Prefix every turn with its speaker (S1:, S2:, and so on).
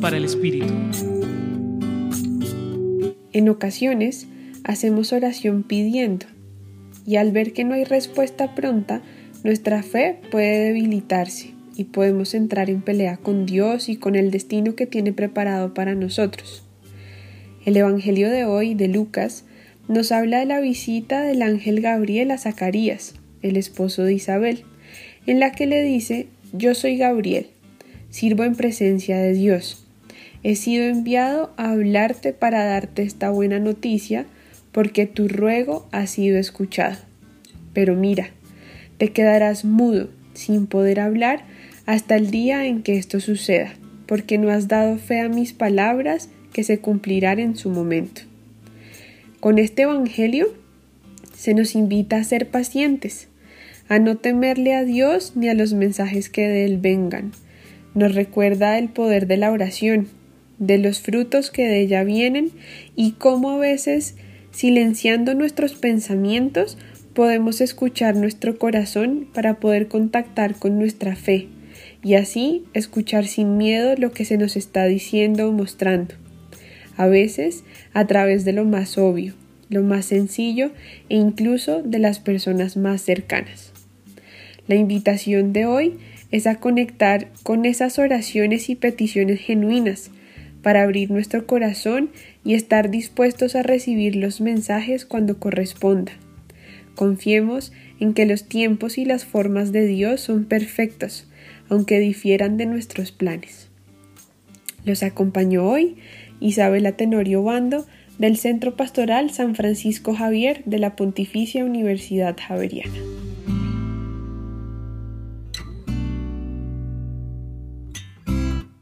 S1: Para el Espíritu.
S2: En ocasiones hacemos oración pidiendo y al ver que no hay respuesta pronta, nuestra fe puede debilitarse y podemos entrar en pelea con Dios y con el destino que tiene preparado para nosotros. El Evangelio de hoy de Lucas nos habla de la visita del ángel Gabriel a Zacarías, el esposo de Isabel, en la que le dice, yo soy Gabriel, sirvo en presencia de Dios. He sido enviado a hablarte para darte esta buena noticia, porque tu ruego ha sido escuchado. Pero mira, te quedarás mudo, sin poder hablar, hasta el día en que esto suceda, porque no has dado fe a mis palabras que se cumplirán en su momento. Con este Evangelio se nos invita a ser pacientes, a no temerle a Dios ni a los mensajes que de Él vengan. Nos recuerda el poder de la oración, de los frutos que de ella vienen y cómo a veces, silenciando nuestros pensamientos, podemos escuchar nuestro corazón para poder contactar con nuestra fe y así escuchar sin miedo lo que se nos está diciendo o mostrando. A veces a través de lo más obvio, lo más sencillo e incluso de las personas más cercanas. La invitación de hoy es a conectar con esas oraciones y peticiones genuinas para abrir nuestro corazón y estar dispuestos a recibir los mensajes cuando corresponda. Confiemos en que los tiempos y las formas de Dios son perfectos, aunque difieran de nuestros planes. Los acompañó hoy Isabela Tenorio Bando del Centro Pastoral San Francisco Javier de la Pontificia Universidad Javeriana.